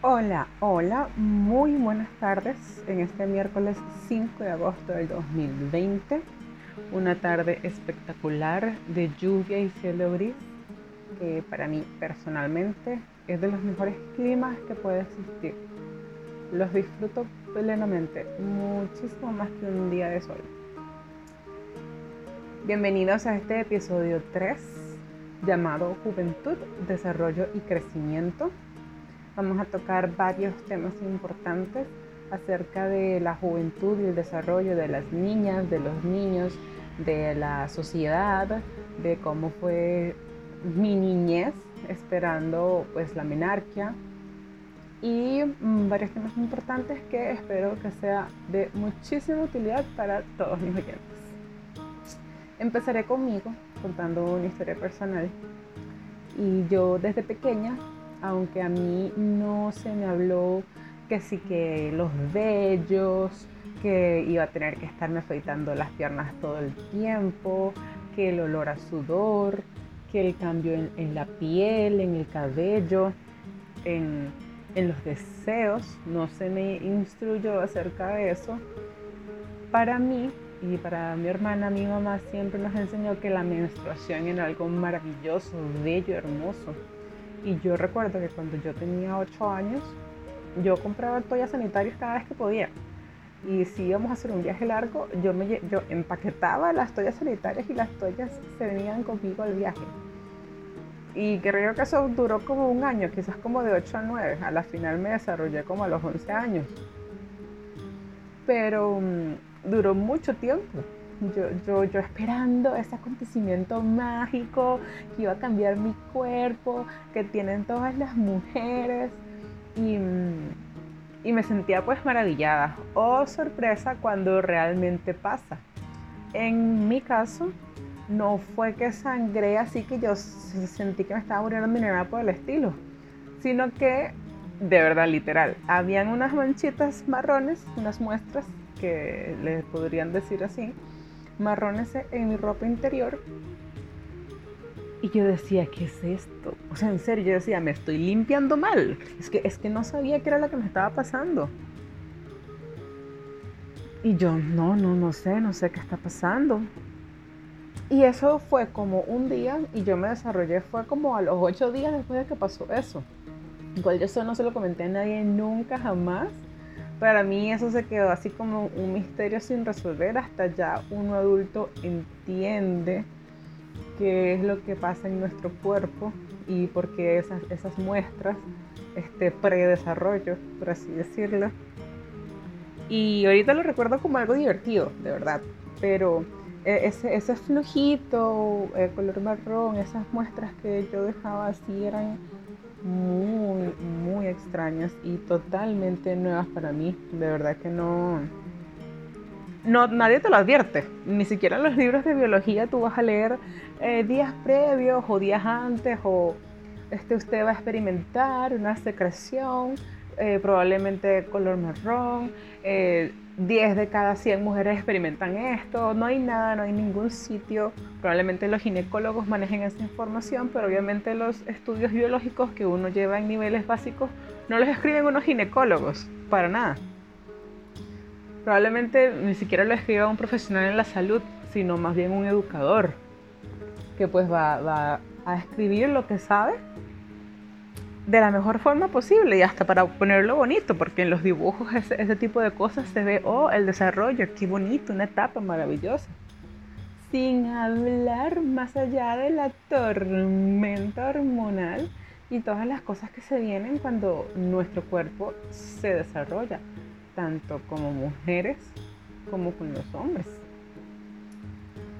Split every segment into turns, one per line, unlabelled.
Hola, hola, muy buenas tardes en este miércoles 5 de agosto del 2020. Una tarde espectacular de lluvia y cielo gris que para mí personalmente es de los mejores climas que puede existir. Los disfruto plenamente, muchísimo más que un día de sol. Bienvenidos a este episodio 3 llamado Juventud, Desarrollo y Crecimiento Vamos a tocar varios temas importantes acerca de la juventud y el desarrollo de las niñas, de los niños, de la sociedad, de cómo fue mi niñez esperando pues la menarquia y mm, varios temas importantes que espero que sea de muchísima utilidad para todos mis oyentes. Empezaré conmigo contando una historia personal y yo desde pequeña aunque a mí no se me habló que sí que los vellos, que iba a tener que estarme afeitando las piernas todo el tiempo, que el olor a sudor, que el cambio en, la piel, en el cabello, en, en los deseos, no se me instruyó acerca de eso. Para mí y para mi hermana, mi mamá siempre nos enseñó que la menstruación era algo maravilloso, bello, hermoso y yo recuerdo que cuando yo tenía 8 años, yo compraba toallas sanitarias cada vez que podía. Y si íbamos a hacer un viaje largo, yo, me, empaquetaba las toallas sanitarias y las toallas se venían conmigo al viaje. Y creo que eso duró como un año, quizás como de 8 a 9. A la final me desarrollé como a los 11 años. Pero mm, duró mucho tiempo yo, yo, yo esperando ese acontecimiento mágico que iba a cambiar mi cuerpo, que tienen todas las mujeres. Y, y me sentía pues maravillada. Oh, sorpresa cuando realmente pasa. En mi caso, no fue que sangré así que yo sentí que me estaba muriendo ni nada por el estilo, sino que, de verdad, literal, habían unas manchitas marrones, unas muestras que les podrían decir así, marrones en mi ropa interior. Y yo decía, ¿qué es esto? O sea, en serio, yo decía, me estoy limpiando mal. Es que, es que no sabía qué era lo que me estaba pasando. Y yo, no, no, no sé, no sé qué está pasando. Y eso fue como un día y yo me desarrollé, fue como a los ocho días después de que pasó eso. Igual yo eso no se lo comenté a nadie nunca, jamás. Para mí eso se quedó así como un misterio sin resolver hasta ya uno adulto entiende qué es lo que pasa en nuestro cuerpo y por qué esas, esas muestras, este predesarrollo, por así decirlo. Y ahorita lo recuerdo como algo divertido, de verdad, pero e, ese, ese flujito, el color marrón, esas muestras que yo dejaba así eran muy, muy extrañas y totalmente nuevas para mí. De verdad que no, no, nadie te lo advierte. Ni siquiera en los libros de biología tú vas a leer eh, días previos o días antes o este, usted va a experimentar una secreción, eh, probablemente color marrón. Eh, 10 de cada 100 mujeres experimentan esto, no hay nada, no hay ningún sitio, probablemente los ginecólogos manejen esa información, pero obviamente los estudios biológicos que uno lleva en niveles básicos no los escriben unos ginecólogos, para nada. Probablemente ni siquiera lo escriba un profesional en la salud, sino más bien un educador, que pues va, va a escribir lo que sabe de la mejor forma posible y hasta para ponerlo bonito, porque en los dibujos ese, tipo de cosas se ve, oh, el desarrollo, qué bonito, una etapa maravillosa. Sin hablar más allá de la tormenta hormonal y todas las cosas que se vienen cuando nuestro cuerpo se desarrolla, tanto como mujeres como con los hombres.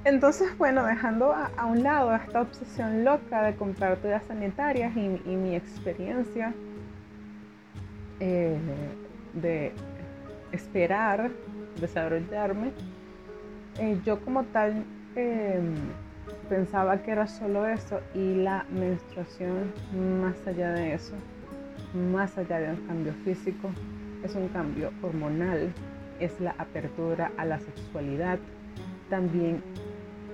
Entonces, bueno, dejando a, un lado esta obsesión loca de comprar toallas sanitarias y, mi experiencia eh, de esperar desarrollarme, eh, yo como tal em, pensaba que era solo eso y la menstruación más allá de eso, más allá de un cambio físico, es un cambio hormonal, es la apertura a la sexualidad, también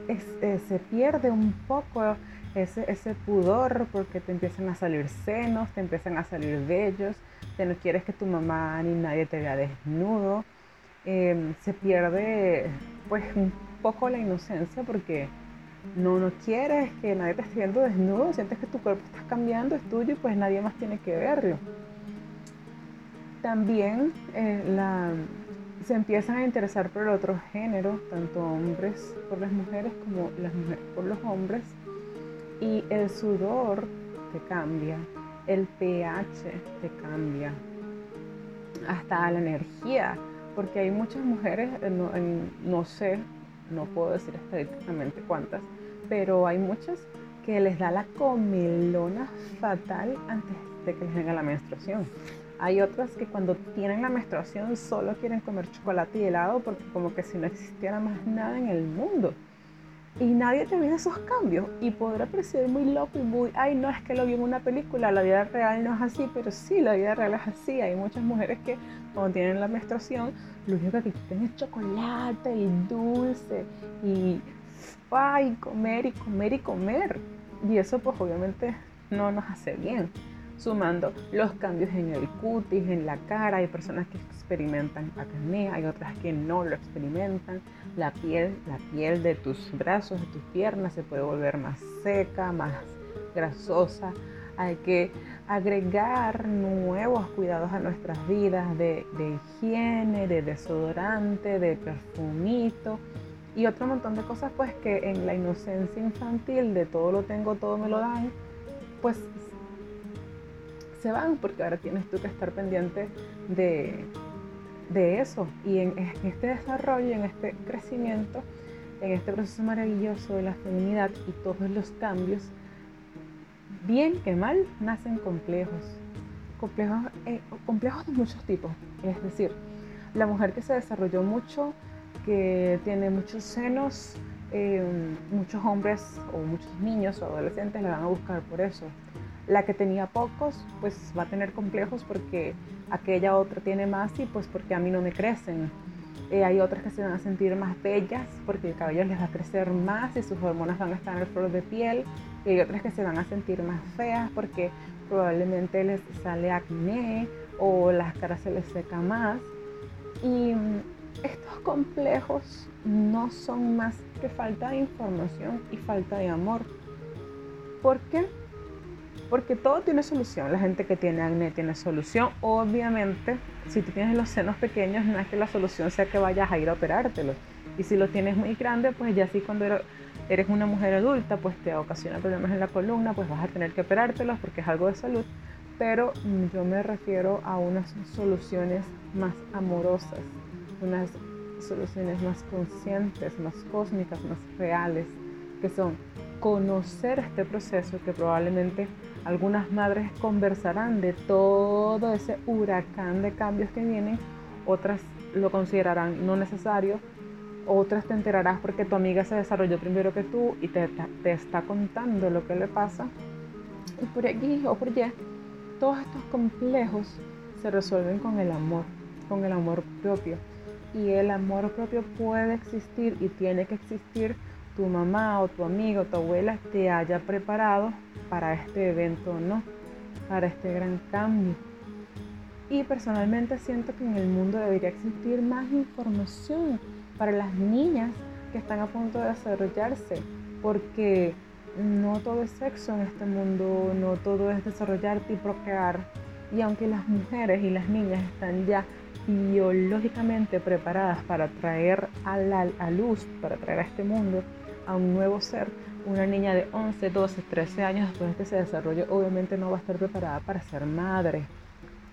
eh, se pierde un poco ese, ese pudor porque te empiezan a salir senos, te empiezan a salir vellos, te no quieres que tu mamá ni nadie te vea desnudo. Em, se pierde pues un poco la inocencia porque no, no quieres que nadie te esté viendo desnudo, sientes que tu cuerpo está cambiando, es tuyo y pues nadie más tiene que verlo. También eh, la, se empiezan a interesar por el otro género, tanto hombres por las mujeres como las mujeres por los hombres, y el sudor te cambia, el pH te cambia, hasta la energía, porque hay muchas mujeres, eh, no, no sé, no puedo decir estadísticamente cuántas, pero hay muchas que les da la comilona fatal antes de que les venga la menstruación. Hay otras que cuando tienen la menstruación solo quieren comer chocolate y helado porque como que si no existiera más nada en el mundo. Y nadie te ve esos cambios. Y podrá parecer muy loco y muy, ay, no es que lo vi en una película, la vida real no es así, pero sí, la vida real es así. Hay muchas mujeres que cuando tienen la menstruación, lo único que quieren es chocolate y dulce y, ay, comer y comer y comer. Y eso pues obviamente no nos hace bien sumando los cambios en el cutis, en la cara. Hay personas que experimentan acné, hay otras que no lo experimentan. La piel, la piel de tus brazos, de tus piernas se puede volver más seca, más grasosa. Hay que agregar nuevos cuidados a nuestras vidas de, higiene, de desodorante, de perfumito y otro montón de cosas pues que en la inocencia infantil de todo lo tengo, todo me lo dan, pues se van porque ahora tienes tú que estar pendiente de, eso. Y en, este desarrollo, en este crecimiento, en este proceso maravilloso de la feminidad y todos los cambios, bien que mal, nacen complejos. Complejos, eh, complejos de muchos tipos. Es decir, la mujer que se desarrolló mucho, que tiene muchos senos, eh, muchos hombres o muchos niños o adolescentes la van a buscar por eso. La que tenía pocos, pues va a tener complejos porque aquella otra tiene más y pues porque a mí no me crecen. Eh, hay otras que se van a sentir más bellas porque el cabello les va a crecer más y sus hormonas van a estar en el flor de piel. Y hay otras que se van a sentir más feas porque probablemente les sale acné o las caras se les seca más. Y mm, estos complejos no son más que falta de información y falta de amor. ¿Por qué? Porque todo tiene solución. La gente que tiene acné tiene solución. Obviamente, si tú tienes los senos pequeños, no es que la solución sea que vayas a ir a operártelo. Y si lo tienes muy grande, pues ya sí cuando eres una mujer adulta, pues te ocasiona problemas en la columna, pues vas a tener que operártelos porque es algo de salud. Pero yo me refiero a unas soluciones más amorosas, unas soluciones más conscientes, más cósmicas, más reales, que son conocer este proceso que probablemente algunas madres conversarán de todo ese huracán de cambios que vienen, otras lo considerarán no necesario, otras te enterarás porque tu amiga se desarrolló primero que tú y te, te está contando lo que le pasa. Y por aquí o por allá, todos estos complejos se resuelven con el amor, con el amor propio. Y el amor propio puede existir y tiene que existir tu mamá o tu amigo o tu abuela te haya preparado para este evento no, para este gran cambio. Y personalmente siento que en el mundo debería existir más información para las niñas que están a punto de desarrollarse, porque no todo es sexo en este mundo, no todo es desarrollarte y procrear. Y aunque las mujeres y las niñas están ya biológicamente preparadas para traer a la luz, para traer a este mundo, a un nuevo ser, una niña de 11, 12, 13 años después de que se desarrolle, obviamente no va a estar preparada para ser madre,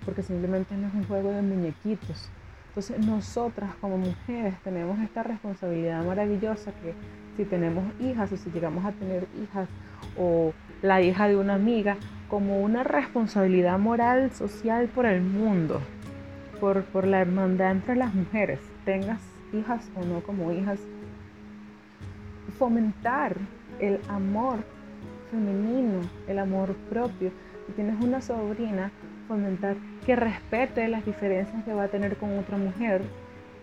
porque simplemente no es un juego de muñequitos. Entonces nosotras como mujeres tenemos esta responsabilidad maravillosa que si tenemos hijas o si llegamos a tener hijas o la hija de una amiga, como una responsabilidad moral, social por el mundo, por, por la hermandad entre las mujeres, tengas hijas o no como hijas, fomentar el amor femenino, el amor propio. Si tienes una sobrina, fomentar que respete las diferencias que va a tener con otra mujer,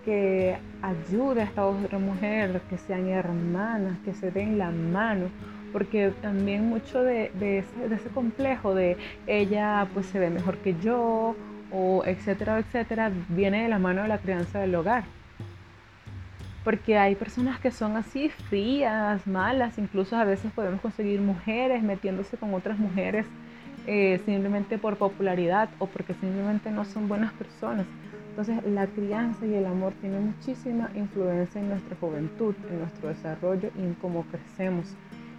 que ayude a esta otra mujer, que sean hermanas, que se den la mano, porque también mucho de, ese, complejo de ella pues se ve mejor que yo o etcétera, etcétera, viene de la mano de la crianza del hogar. Porque hay personas que son así frías, malas, incluso a veces podemos conseguir mujeres metiéndose con otras mujeres eh, simplemente por popularidad o porque simplemente no son buenas personas. Entonces la crianza y el amor tienen muchísima influencia en nuestra juventud, en nuestro desarrollo y en cómo crecemos.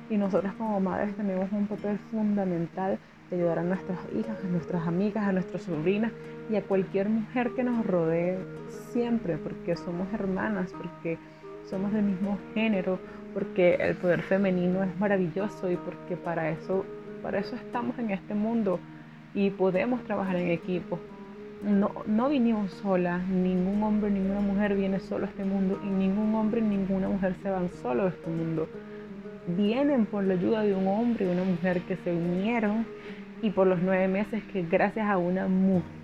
Y nosotras como madres tenemos un papel fundamental de ayudar a nuestras hijas, a nuestras amigas, a nuestras sobrinas y a cualquier mujer que nos rodee siempre, porque somos hermanas, porque somos del mismo género, porque el poder femenino es maravilloso y porque para eso, para eso estamos en este mundo y podemos trabajar en equipo. No, no vinimos solas, ningún hombre, ninguna mujer viene solo a este mundo y ningún hombre, ninguna mujer se van solo a este mundo. Vienen por la ayuda de un hombre y una mujer que se unieron y por los nueve meses que gracias a una mujer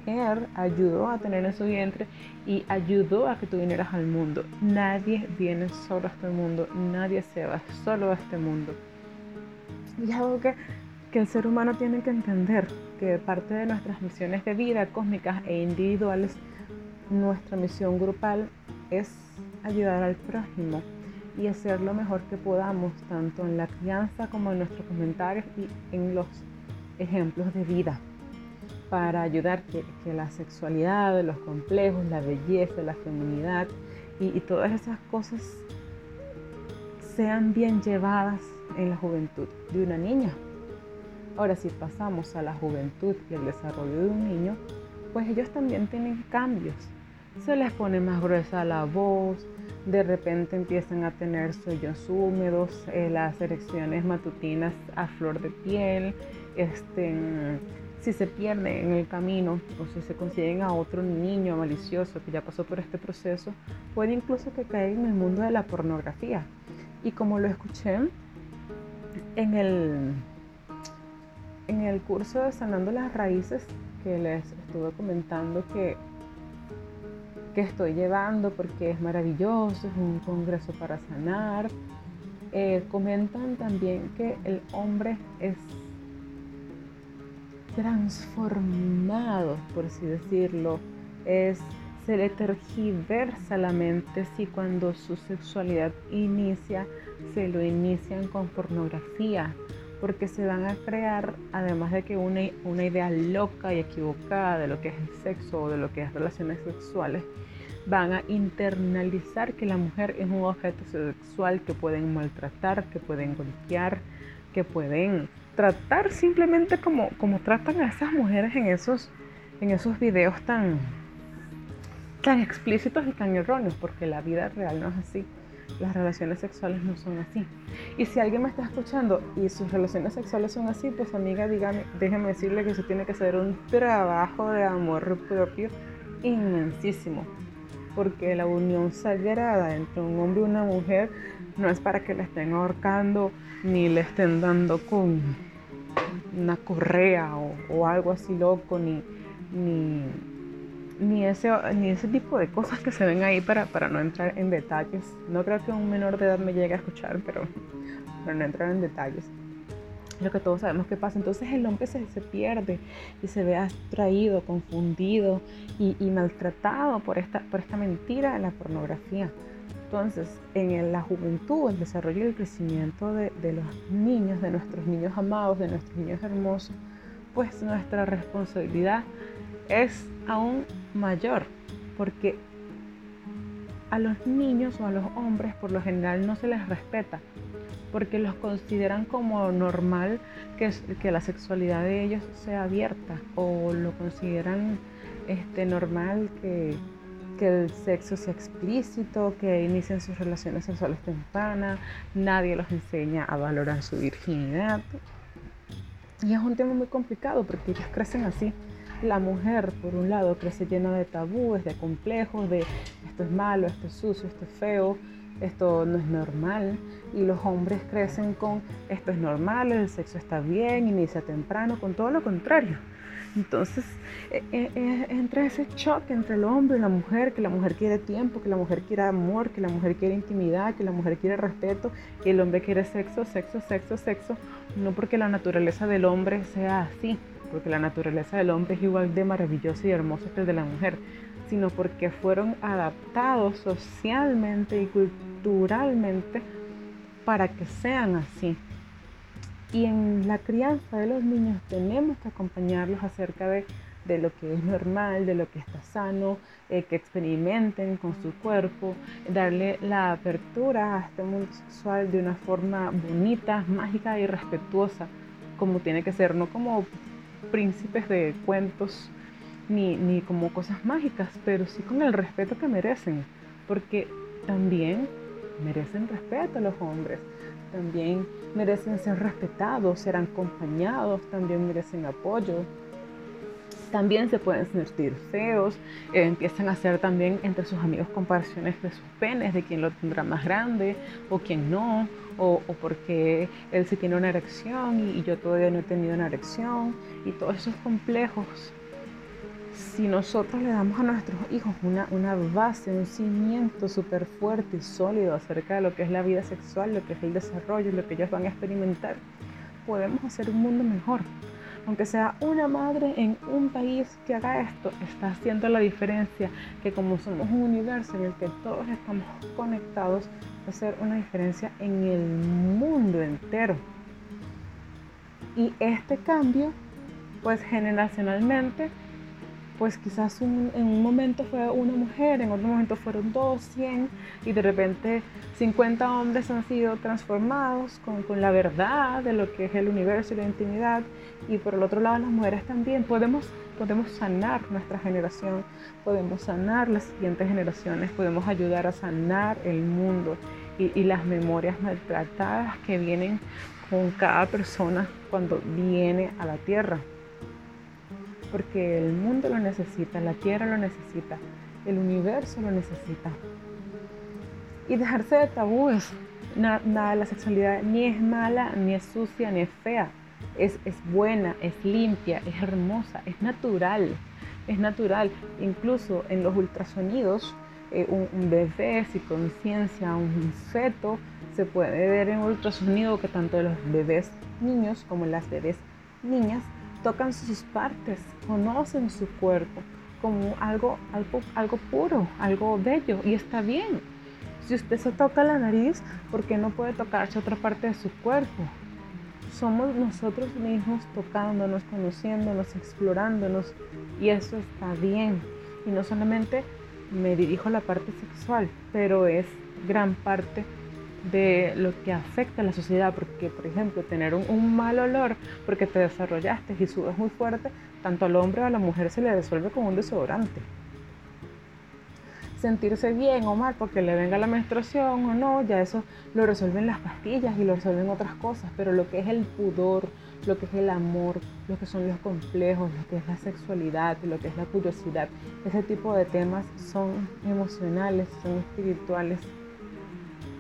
ayudó a tener en su vientre y ayudó a que tú vinieras al mundo. Nadie viene solo a este mundo, nadie se va solo a este mundo. Y algo que, que el ser humano tiene que entender, que parte de nuestras misiones de vida cósmicas e individuales, nuestra misión grupal es ayudar al prójimo y hacer lo mejor que podamos, tanto en la crianza como en nuestros comentarios y en los ejemplos de vida para ayudar que, la sexualidad, los complejos, la belleza, la feminidad y, y todas esas cosas sean bien llevadas en la juventud de una niña. Ahora, si pasamos a la juventud y el desarrollo de un niño, pues ellos también tienen cambios. Se les pone más gruesa la voz, de repente empiezan a tener sueños húmedos, eh, las erecciones matutinas a flor de piel, este, si se pierden en el camino o si se consiguen a otro niño malicioso que ya pasó por este proceso, puede incluso que caiga en el mundo de la pornografía. Y como lo escuché en el, en el curso de Sanando las Raíces que les estuve comentando que, que estoy llevando porque es maravilloso, es un congreso para sanar, eh, comentan también que el hombre es transformado, por así decirlo, es se le tergiversa la mente si cuando su sexualidad inicia, se lo inician con pornografía, porque se van a crear, además de que una, una idea loca y equivocada de lo que es el sexo o de lo que es relaciones sexuales, van a internalizar que la mujer es un objeto sexual que pueden maltratar, que pueden golpear, que pueden tratar simplemente como, como tratan a esas mujeres en esos, en esos videos tan, tan explícitos y tan erróneos, porque la vida real no es así. Las relaciones sexuales no son así. Y si alguien me está escuchando y sus relaciones sexuales son así, pues amiga, dígame, déjeme decirle que eso tiene que ser un trabajo de amor propio inmensísimo. Porque la unión sagrada entre un hombre y una mujer no es para que la estén ahorcando ni le estén dando con una correa o, algo así loco, ni, ni, ese, ni ese tipo de cosas que se ven ahí para, para no entrar en detalles. No creo que un menor de edad me llegue a escuchar, pero para no entrar en detalles. Lo que todos sabemos que pasa. Entonces el hombre se, se pierde y se ve atraído, confundido y, y maltratado por esta, por esta mentira de la pornografía. Entonces, en la juventud, el desarrollo y el crecimiento de, los niños, de nuestros niños amados, de nuestros niños hermosos, pues nuestra responsabilidad es aún mayor, porque a los niños o a los hombres por lo general no se les respeta, porque los consideran como normal que, la sexualidad de ellos sea abierta o lo consideran este, normal que que el sexo sea explícito, que inicien sus relaciones sexuales tempranas, nadie los enseña a valorar su virginidad. Y es un tema muy complicado porque ellos crecen así. La mujer, por un lado, crece llena de tabúes, de complejos, de esto es malo, esto es sucio, esto es feo, esto no es normal y los hombres crecen con esto es normal, el sexo está bien, inicia temprano, con todo lo contrario. Entonces eh, eh, entra ese choque entre el hombre y la mujer, que la mujer quiere tiempo, que la mujer quiere amor, que la mujer quiere intimidad, que la mujer quiere respeto, y el hombre quiere sexo, sexo, sexo, sexo, no porque la naturaleza del hombre sea así, porque la naturaleza del hombre es igual de maravillosa y hermosa que el de la mujer, sino porque fueron adaptados socialmente y culturalmente para que sean así. Y en la crianza de los niños tenemos que acompañarlos acerca de, lo que es normal, de lo que está sano, eh, que experimenten con su cuerpo, darle la apertura a este mundo sexual de una forma bonita, mágica y respetuosa, como tiene que ser, no como príncipes de cuentos ni, ni como cosas mágicas, pero sí con el respeto que merecen, porque también merecen respeto a los hombres, también merecen ser respetados, ser acompañados, también merecen apoyo. También se pueden sentir feos, eh, empiezan a hacer también entre sus amigos comparaciones de sus penes, de quién lo tendrá más grande o quién no, o, porque él sí tiene una erección y, y yo todavía no he tenido una erección, y todos esos complejos si nosotros le damos a nuestros hijos una, base, un cimiento súper fuerte y sólido acerca de lo que es la vida sexual, lo que es el desarrollo, lo que ellos van a experimentar, podemos hacer un mundo mejor. Aunque sea una madre en un país que haga esto, está haciendo la diferencia que como somos un universo en el que todos estamos conectados, va a hacer una diferencia en el mundo entero. Y este cambio, pues generacionalmente, pues quizás en un momento fue una mujer, en otro momento fueron dos, cien, y de repente 50 hombres han sido transformados con, la verdad de lo que es el universo y la intimidad, y por el otro lado las mujeres también. Podemos, podemos sanar nuestra generación, podemos sanar las siguientes generaciones, podemos ayudar a sanar el mundo. Y las memorias maltratadas que vienen con cada persona cuando viene a la tierra porque el mundo lo necesita, la tierra lo necesita, el universo lo necesita. Y dejarse de tabúes. Nada de la sexualidad ni es mala, ni es sucia, ni es fea. Es, es buena, es limpia, es hermosa, es natural. Es natural. Incluso en los ultrasonidos, eh, un, bebé sin conciencia, un feto, se puede ver en ultrasonido que tanto los bebés niños como las bebés niñas tocan sus partes, conocen su cuerpo como algo, algo, algo puro, algo bello y está bien. Si usted se toca la nariz, ¿por qué no puede tocarse otra parte de su cuerpo? Somos nosotros mismos tocándonos, conociéndonos, explorándonos y eso está bien. Y no solamente me dirijo a la parte sexual, pero es gran parte de lo que afecta a la sociedad, porque por ejemplo tener un, mal olor porque te desarrollaste y subes muy fuerte, tanto al hombre o a la mujer se le resuelve con un desodorante. Sentirse bien o mal porque le venga la menstruación o no, ya eso lo resuelven las pastillas y lo resuelven otras cosas, pero lo que es el pudor, lo que es el amor, lo que son los complejos, lo que es la sexualidad, lo que es la curiosidad, ese tipo de temas son emocionales, son espirituales,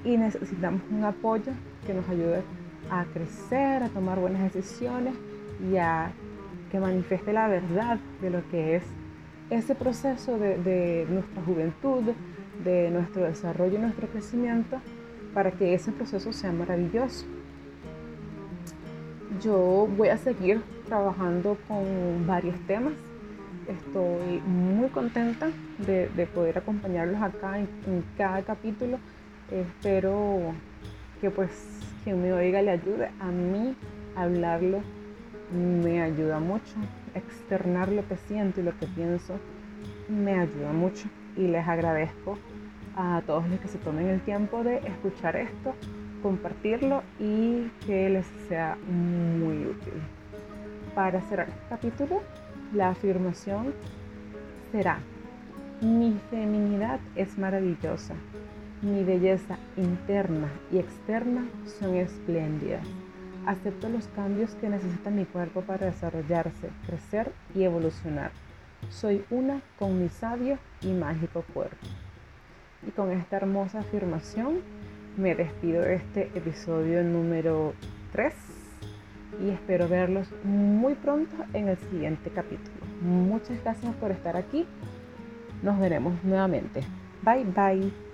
y necesitamos un apoyo que nos ayude a crecer, a tomar buenas decisiones y a que manifieste la verdad de lo que es ese proceso de, nuestra juventud, de nuestro desarrollo y nuestro crecimiento, para que ese proceso sea maravilloso. Yo voy a seguir trabajando con varios temas. Estoy muy contenta de, poder acompañarlos acá en cada capítulo Espero que pues quien me oiga le ayude. A mí hablarlo me ayuda mucho. Externar lo que siento y lo que pienso me ayuda mucho. Y les agradezco a todos los que se tomen el tiempo de escuchar esto, compartirlo y que les sea muy útil. Para cerrar este capítulo, la afirmación será, mi feminidad es maravillosa mi belleza interna y externa son espléndidas. Acepto los cambios que necesita mi cuerpo para desarrollarse, crecer y evolucionar. Soy una con mi sabio y mágico cuerpo. Y con esta hermosa afirmación me despido de este episodio número 3 y espero verlos muy pronto en el siguiente capítulo. Muchas gracias por estar aquí. Nos veremos nuevamente. Bye bye.